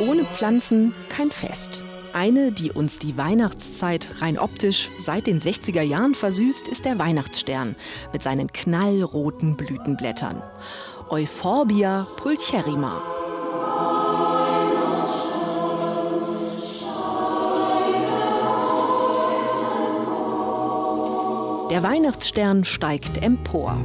Ohne Pflanzen kein Fest. Eine, die uns die Weihnachtszeit rein optisch seit den 60er Jahren versüßt, ist der Weihnachtsstern mit seinen knallroten Blütenblättern. Euphorbia pulcherrima. Der Weihnachtsstern steigt empor.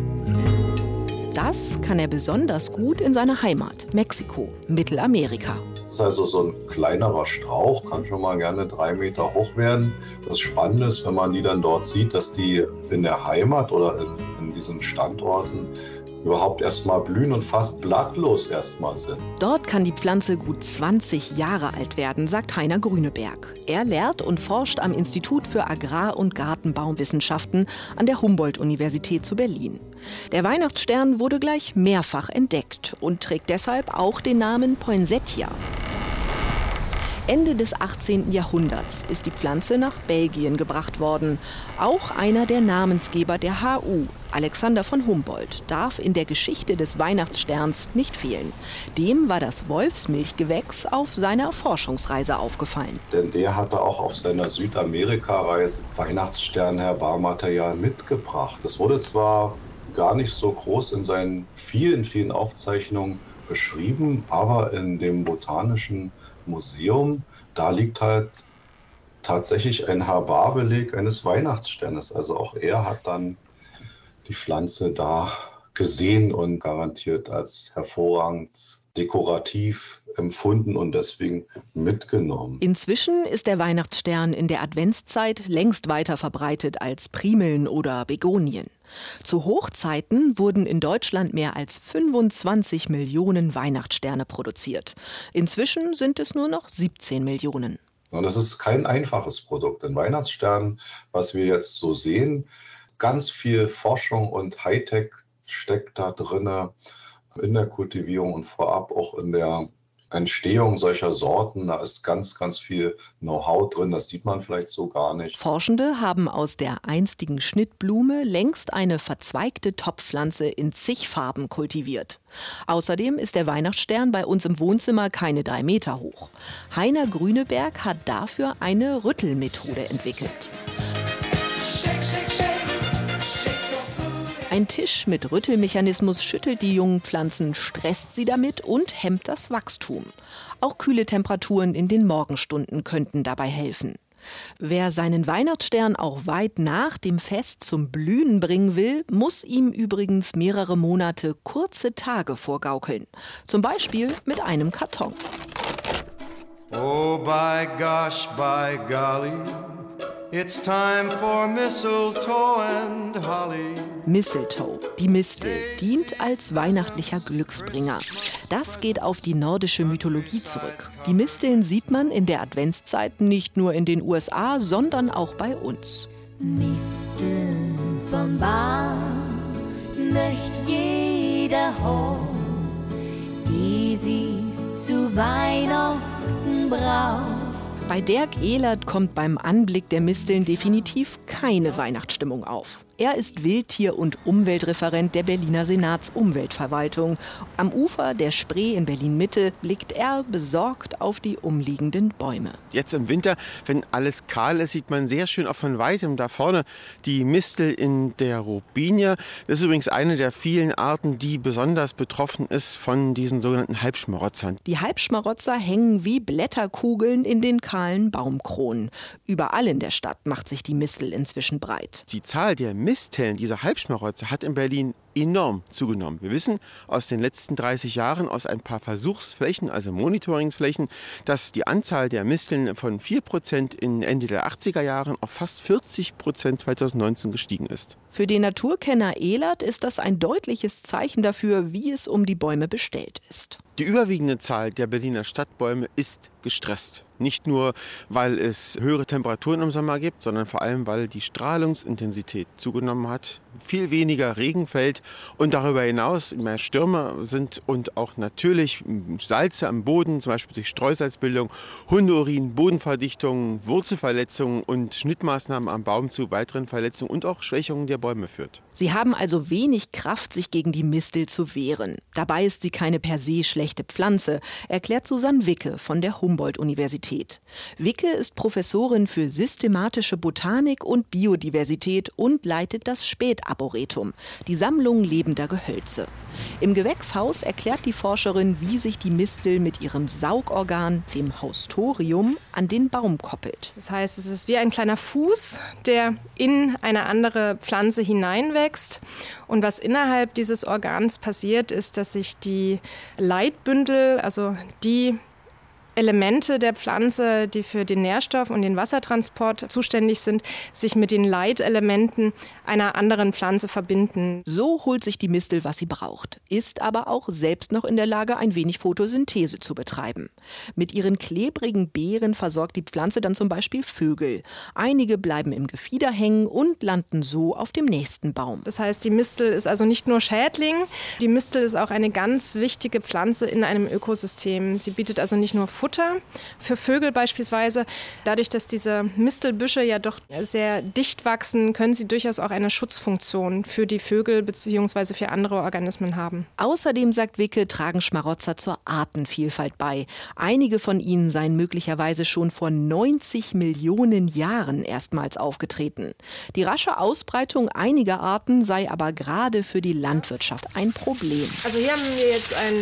Das kann er besonders gut in seiner Heimat, Mexiko, Mittelamerika. Das ist also so ein kleinerer Strauch, kann schon mal gerne drei Meter hoch werden. Das Spannende ist, wenn man die dann dort sieht, dass die in der Heimat oder in, in diesen Standorten überhaupt erstmal blühen und fast blattlos erstmal sind. Dort kann die Pflanze gut 20 Jahre alt werden, sagt Heiner Grüneberg. Er lehrt und forscht am Institut für Agrar- und Gartenbauwissenschaften an der Humboldt-Universität zu Berlin. Der Weihnachtsstern wurde gleich mehrfach entdeckt und trägt deshalb auch den Namen Poinsettia. Ende des 18. Jahrhunderts ist die Pflanze nach Belgien gebracht worden. Auch einer der Namensgeber der HU, Alexander von Humboldt, darf in der Geschichte des Weihnachtssterns nicht fehlen. Dem war das Wolfsmilchgewächs auf seiner Forschungsreise aufgefallen. Denn der hatte auch auf seiner Südamerika-Reise Weihnachtsstern-Herbarmaterial mitgebracht. Das wurde zwar gar nicht so groß in seinen vielen, vielen Aufzeichnungen beschrieben, aber in dem botanischen Museum, da liegt halt tatsächlich ein Herbarbeleg eines Weihnachtssternes. Also auch er hat dann die Pflanze da gesehen und garantiert als hervorragend dekorativ empfunden und deswegen mitgenommen. Inzwischen ist der Weihnachtsstern in der Adventszeit längst weiter verbreitet als Primeln oder Begonien. Zu Hochzeiten wurden in Deutschland mehr als 25 Millionen Weihnachtssterne produziert. Inzwischen sind es nur noch 17 Millionen. Und das ist kein einfaches Produkt. Ein Weihnachtsstern, was wir jetzt so sehen, ganz viel Forschung und Hightech steckt da drin in der Kultivierung und vorab auch in der Entstehung solcher Sorten. Da ist ganz, ganz viel Know-how drin. Das sieht man vielleicht so gar nicht. Forschende haben aus der einstigen Schnittblume längst eine verzweigte Topfpflanze in zig Farben kultiviert. Außerdem ist der Weihnachtsstern bei uns im Wohnzimmer keine drei Meter hoch. Heiner Grüneberg hat dafür eine Rüttelmethode entwickelt. Ein Tisch mit Rüttelmechanismus schüttelt die jungen Pflanzen, stresst sie damit und hemmt das Wachstum. Auch kühle Temperaturen in den Morgenstunden könnten dabei helfen. Wer seinen Weihnachtsstern auch weit nach dem Fest zum Blühen bringen will, muss ihm übrigens mehrere Monate kurze Tage vorgaukeln. Zum Beispiel mit einem Karton. Oh, by gosh, by golly. It's time for mistletoe and holly. Mistletoe, die Mistel, dient als weihnachtlicher Glücksbringer. Das geht auf die nordische Mythologie zurück. Die Misteln sieht man in der Adventszeit nicht nur in den USA, sondern auch bei uns. Misteln vom Baum möcht jeder holen, die sie's zu Weihnachten braucht. Bei Dirk Ehlert kommt beim Anblick der Misteln definitiv keine Weihnachtsstimmung auf. Er ist Wildtier- und Umweltreferent der Berliner Senatsumweltverwaltung. Am Ufer der Spree in Berlin-Mitte blickt er besorgt auf die umliegenden Bäume. Jetzt im Winter, wenn alles kahl ist, sieht man sehr schön auch von weitem da vorne die Mistel in der Robinie. Das ist übrigens eine der vielen Arten, die besonders betroffen ist von diesen sogenannten Halbschmarotzern. Die Halbschmarotzer hängen wie Blätterkugeln in den kahlen Baumkronen. Überall in der Stadt macht sich die Mistel inzwischen breit. Die Zahl der Misteln, dieser Halbschmarotzer, hat in Berlin enorm zugenommen. Wir wissen aus den letzten 30 Jahren, aus ein paar Versuchsflächen, also Monitoringsflächen, dass die Anzahl der Misteln von 4% in Ende der 80er Jahren auf fast 40% 2019 gestiegen ist. Für den Naturkenner Ehlert ist das ein deutliches Zeichen dafür, wie es um die Bäume bestellt ist. Die überwiegende Zahl der Berliner Stadtbäume ist gestresst. Nicht nur, weil es höhere Temperaturen im Sommer gibt, sondern vor allem, weil die Strahlungsintensität zugenommen hat. Viel weniger Regen fällt und darüber hinaus mehr Stürme sind und auch natürlich Salze am Boden, zum Beispiel durch Streusalzbildung, Hundeurin, Bodenverdichtung, Wurzelverletzungen und Schnittmaßnahmen am Baum zu weiteren Verletzungen und auch Schwächungen der Bäume führt. Sie haben also wenig Kraft, sich gegen die Mistel zu wehren. Dabei ist sie keine per se schlechte Pflanze, erklärt Susanne Wicke von der Humboldt-Universität. Wicke ist Professorin für systematische Botanik und Biodiversität und leitet das Spätarboretum, die Sammlung lebender Gehölze. Im Gewächshaus erklärt die Forscherin, wie sich die Mistel mit ihrem Saugorgan, dem Haustorium, an den Baum koppelt. Das heißt, es ist wie ein kleiner Fuß, der in eine andere Pflanze hineinwächst. Und was innerhalb dieses Organs passiert, ist, dass sich die Leitbündel, also die Elemente der Pflanze, die für den Nährstoff und den Wassertransport zuständig sind, sich mit den Leitelementen einer anderen Pflanze verbinden. So holt sich die Mistel, was sie braucht, ist aber auch selbst noch in der Lage, ein wenig Photosynthese zu betreiben. Mit ihren klebrigen Beeren versorgt die Pflanze dann zum Beispiel Vögel. Einige bleiben im Gefieder hängen und landen so auf dem nächsten Baum. Das heißt, die Mistel ist also nicht nur Schädling, die Mistel ist auch eine ganz wichtige Pflanze in einem Ökosystem. Sie bietet also nicht nur Futter, für Vögel beispielsweise. Dadurch, dass diese Mistelbüsche ja doch sehr dicht wachsen, können sie durchaus auch eine Schutzfunktion für die Vögel bzw. für andere Organismen haben. Außerdem, sagt Wicke, tragen Schmarotzer zur Artenvielfalt bei. Einige von ihnen seien möglicherweise schon vor 90 Millionen Jahren erstmals aufgetreten. Die rasche Ausbreitung einiger Arten sei aber gerade für die Landwirtschaft ein Problem. Also hier haben wir jetzt ein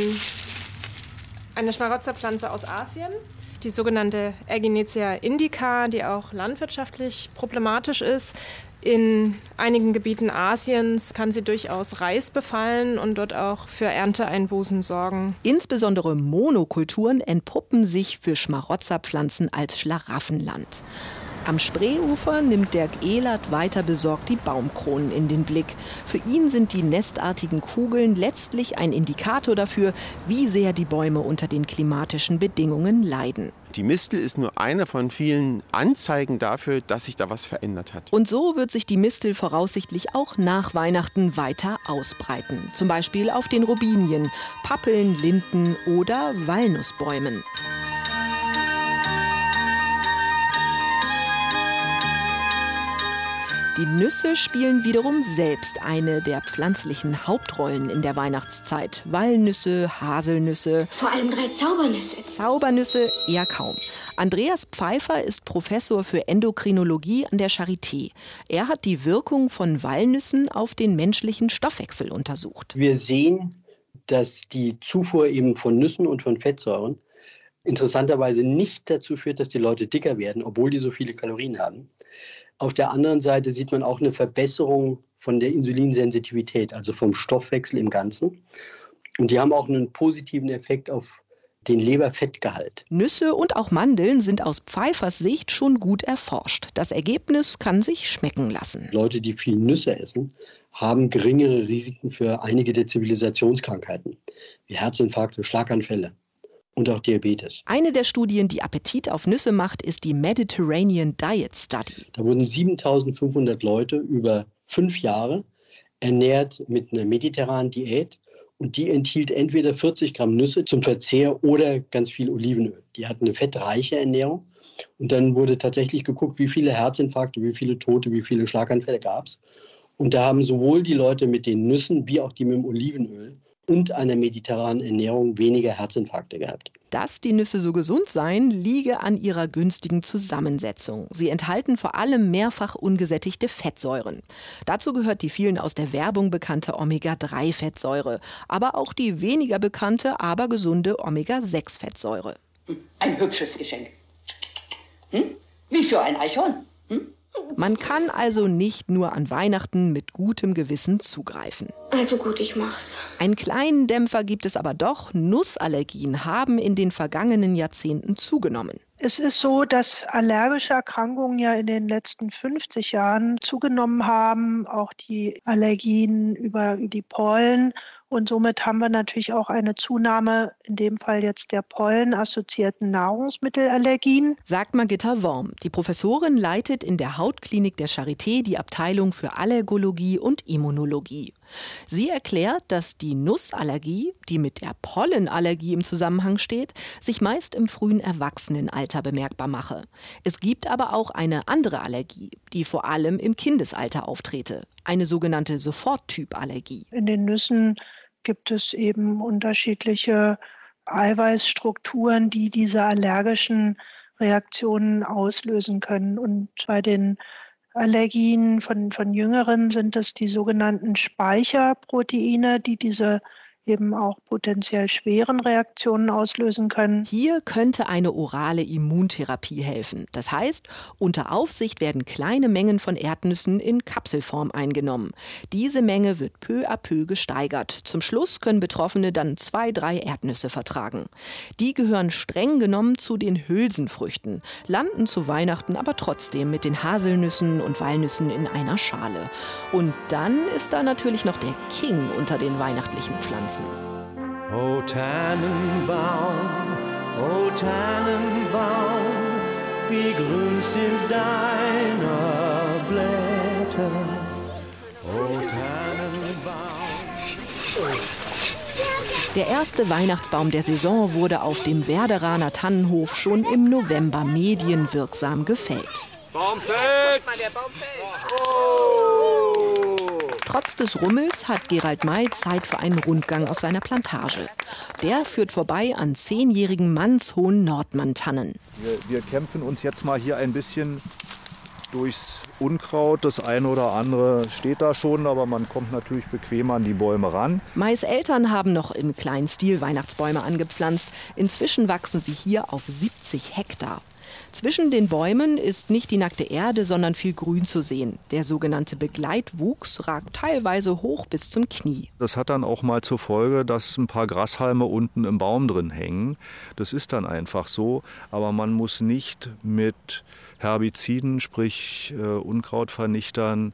eine Schmarotzerpflanze aus Asien, die sogenannte Erginetia indica, die auch landwirtschaftlich problematisch ist. In einigen Gebieten Asiens kann sie durchaus Reis befallen und dort auch für Ernteeinbußen sorgen. Insbesondere Monokulturen entpuppen sich für Schmarotzerpflanzen als Schlaraffenland. Am Spreeufer nimmt Dirk Ehlert weiter besorgt die Baumkronen in den Blick. Für ihn sind die nestartigen Kugeln letztlich ein Indikator dafür, wie sehr die Bäume unter den klimatischen Bedingungen leiden. Die Mistel ist nur eine von vielen Anzeigen dafür, dass sich da was verändert hat. Und so wird sich die Mistel voraussichtlich auch nach Weihnachten weiter ausbreiten. Zum Beispiel auf den Robinien, Pappeln, Linden oder Walnussbäumen. Die Nüsse spielen wiederum selbst eine der pflanzlichen Hauptrollen in der Weihnachtszeit. Walnüsse, Haselnüsse. Vor allem drei Zaubernüsse. Zaubernüsse eher kaum. Andreas Pfeiffer ist Professor für Endokrinologie an der Charité. Er hat die Wirkung von Walnüssen auf den menschlichen Stoffwechsel untersucht. Wir sehen, dass die Zufuhr eben von Nüssen und von Fettsäuren interessanterweise nicht dazu führt, dass die Leute dicker werden, obwohl die so viele Kalorien haben. Auf der anderen Seite sieht man auch eine Verbesserung von der Insulinsensitivität, also vom Stoffwechsel im Ganzen. Und die haben auch einen positiven Effekt auf den Leberfettgehalt. Nüsse und auch Mandeln sind aus Pfeifers Sicht schon gut erforscht. Das Ergebnis kann sich schmecken lassen. Leute, die viel Nüsse essen, haben geringere Risiken für einige der Zivilisationskrankheiten, wie Herzinfarkte, Schlaganfälle und auch Diabetes. Eine der Studien, die Appetit auf Nüsse macht, ist die Mediterranean Diet Study. Da wurden 7500 Leute über fünf Jahre ernährt mit einer mediterranen Diät und die enthielt entweder 40 Gramm Nüsse zum Verzehr oder ganz viel Olivenöl. Die hatten eine fettreiche Ernährung und dann wurde tatsächlich geguckt, wie viele Herzinfarkte, wie viele Tote, wie viele Schlaganfälle gab es. Und da haben sowohl die Leute mit den Nüssen wie auch die mit dem Olivenöl und einer mediterranen Ernährung weniger Herzinfarkte gehabt. Dass die Nüsse so gesund seien, liege an ihrer günstigen Zusammensetzung. Sie enthalten vor allem mehrfach ungesättigte Fettsäuren. Dazu gehört die vielen aus der Werbung bekannte Omega-3-Fettsäure, aber auch die weniger bekannte, aber gesunde Omega-6-Fettsäure. Ein hübsches Geschenk. Hm? Wie für ein Eichhorn. Hm? Man kann also nicht nur an Weihnachten mit gutem Gewissen zugreifen. Also gut, ich mach's. Einen kleinen Dämpfer gibt es aber doch. Nussallergien haben in den vergangenen Jahrzehnten zugenommen. Es ist so, dass allergische Erkrankungen ja in den letzten 50 Jahren zugenommen haben, auch die Allergien über die Pollen Und somit haben wir natürlich auch eine Zunahme, in dem Fall jetzt der pollenassoziierten Nahrungsmittelallergien. Sagt Magitta Worm. Die Professorin leitet in der Hautklinik der Charité die Abteilung für Allergologie und Immunologie. Sie erklärt, dass die Nussallergie, die mit der Pollenallergie im Zusammenhang steht, sich meist im frühen Erwachsenenalter bemerkbar mache. Es gibt aber auch eine andere Allergie, die vor allem im Kindesalter auftrete, eine sogenannte Soforttypallergie. In den Nüssen gibt es eben unterschiedliche Eiweißstrukturen, die diese allergischen Reaktionen auslösen können. Und bei den Allergien von, von Jüngeren sind es die sogenannten Speicherproteine, die diese eben auch potenziell schweren Reaktionen auslösen können. Hier könnte eine orale Immuntherapie helfen. Das heißt, unter Aufsicht werden kleine Mengen von Erdnüssen in Kapselform eingenommen. Diese Menge wird peu à peu gesteigert. Zum Schluss können Betroffene dann zwei, drei Erdnüsse vertragen. Die gehören streng genommen zu den Hülsenfrüchten, landen zu Weihnachten aber trotzdem mit den Haselnüssen und Walnüssen in einer Schale. Und dann ist da natürlich noch der King unter den weihnachtlichen Pflanzen tanzen. O Tannenbaum, o Tannenbaum, wie grün sind deine Blätter. O Tannenbaum. Der erste Weihnachtsbaum der Saison wurde auf dem Werderaner Tannenhof schon im November medienwirksam gefällt. Baum fällt! Mal, der Baum fällt! Oh! Trotz des Rummels hat Gerald May Zeit für einen Rundgang auf seiner Plantage. Der führt vorbei an zehnjährigen mannshohen Nordmann-Tannen. Wir, wir kämpfen uns jetzt mal hier ein bisschen durchs Unkraut. Das eine oder andere steht da schon, aber man kommt natürlich bequem an die Bäume ran. Mais Eltern haben noch im kleinen Stil Weihnachtsbäume angepflanzt. Inzwischen wachsen sie hier auf 70 Hektar. Zwischen den Bäumen ist nicht die nackte Erde, sondern viel Grün zu sehen. Der sogenannte Begleitwuchs ragt teilweise hoch bis zum Knie. Das hat dann auch mal zur Folge, dass ein paar Grashalme unten im Baum drin hängen. Das ist dann einfach so. Aber man muss nicht mit Herbiziden, sprich äh, Unkrautvernichtern,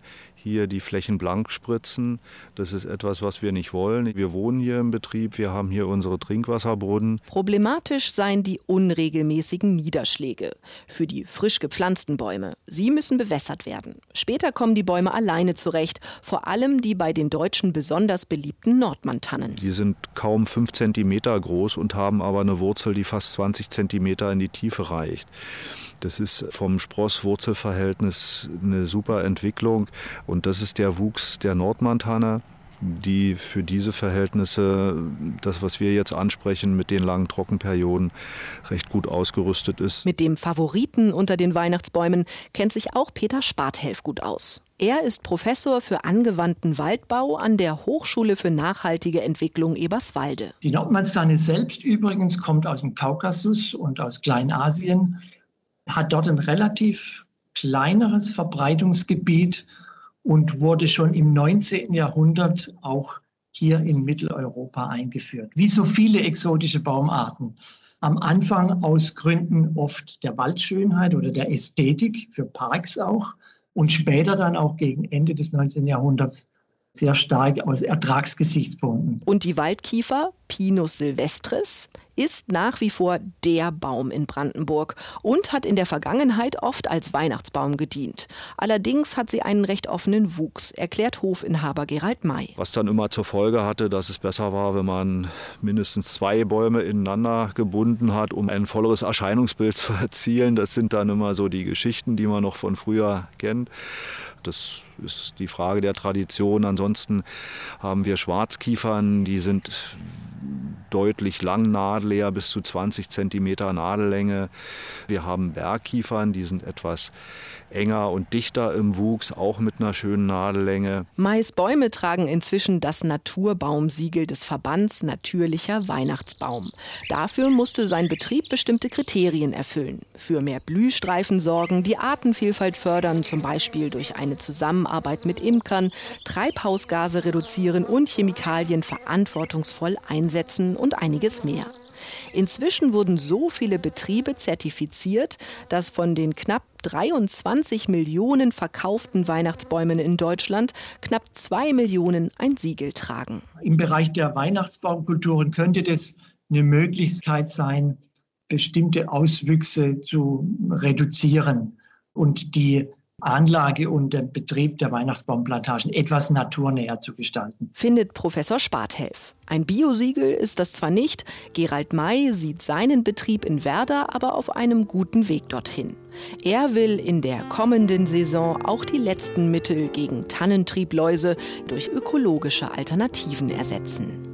hier die Flächen blank spritzen. Das ist etwas, was wir nicht wollen. Wir wohnen hier im Betrieb, wir haben hier unsere Trinkwasserbrunnen. Problematisch seien die unregelmäßigen Niederschläge für die frisch gepflanzten Bäume. Sie müssen bewässert werden. Später kommen die Bäume alleine zurecht, vor allem die bei den Deutschen besonders beliebten Nordmann-Tannen. Die sind kaum fünf Zentimeter groß und haben aber eine Wurzel, die fast 20 Zentimeter in die Tiefe reicht. Das ist vom Spross-Wurzel-Verhältnis eine super Entwicklung und das ist der Wuchs der Nordmontana die für diese Verhältnisse, das, was wir jetzt ansprechen, mit den langen Trockenperioden recht gut ausgerüstet ist. Mit dem Favoriten unter den Weihnachtsbäumen kennt sich auch Peter Sparthelf gut aus. Er ist Professor für angewandten Waldbau an der Hochschule für nachhaltige Entwicklung Eberswalde. Die Nordmannstanne selbst übrigens kommt aus dem Kaukasus und aus Kleinasien hat dort ein relativ kleineres Verbreitungsgebiet und wurde schon im 19. Jahrhundert auch hier in Mitteleuropa eingeführt. Wie so viele exotische Baumarten. Am Anfang aus Gründen oft der Waldschönheit oder der Ästhetik, für Parks auch. Und später dann auch gegen Ende des 19. Jahrhunderts sehr stark aus Ertragsgesichtspunkten. Und die Waldkiefer, Pinus silvestris, ist nach wie vor der Baum in Brandenburg und hat in der Vergangenheit oft als Weihnachtsbaum gedient. Allerdings hat sie einen recht offenen Wuchs, erklärt Hofinhaber Gerald May. Was dann immer zur Folge hatte, dass es besser war, wenn man mindestens zwei Bäume ineinander gebunden hat, um ein volleres Erscheinungsbild zu erzielen. Das sind dann immer so die Geschichten, die man noch von früher kennt. Das ist die Frage der Tradition. Ansonsten haben wir Schwarzkiefern, die sind deutlich langnadeliger, bis zu 20 Zentimeter Nadellänge. Wir haben Bergkiefern, die sind etwas enger und dichter im Wuchs, auch mit einer schönen Nadellänge. Maisbäume tragen inzwischen das Naturbaumsiegel des Verbands Natürlicher Weihnachtsbaum. Dafür musste sein Betrieb bestimmte Kriterien erfüllen. Für mehr Blühstreifen sorgen, die Artenvielfalt fördern, zum Beispiel durch eine Zusammenarbeit mit Imkern, Treibhausgase reduzieren und Chemikalien verantwortungsvoll einsetzen und einiges mehr. Inzwischen wurden so viele Betriebe zertifiziert, dass von den knapp 23 Millionen verkauften Weihnachtsbäumen in Deutschland knapp 2 Millionen ein Siegel tragen. Im Bereich der Weihnachtsbaumkulturen könnte das eine Möglichkeit sein, bestimmte Auswüchse zu reduzieren und die Anlage und der Betrieb der Weihnachtsbaumplantagen etwas naturnäher zu gestalten. Findet Professor Sparthelf. Ein Biosiegel ist das zwar nicht, Gerald May sieht seinen Betrieb in Werder aber auf einem guten Weg dorthin. Er will in der kommenden Saison auch die letzten Mittel gegen Tannentriebläuse durch ökologische Alternativen ersetzen.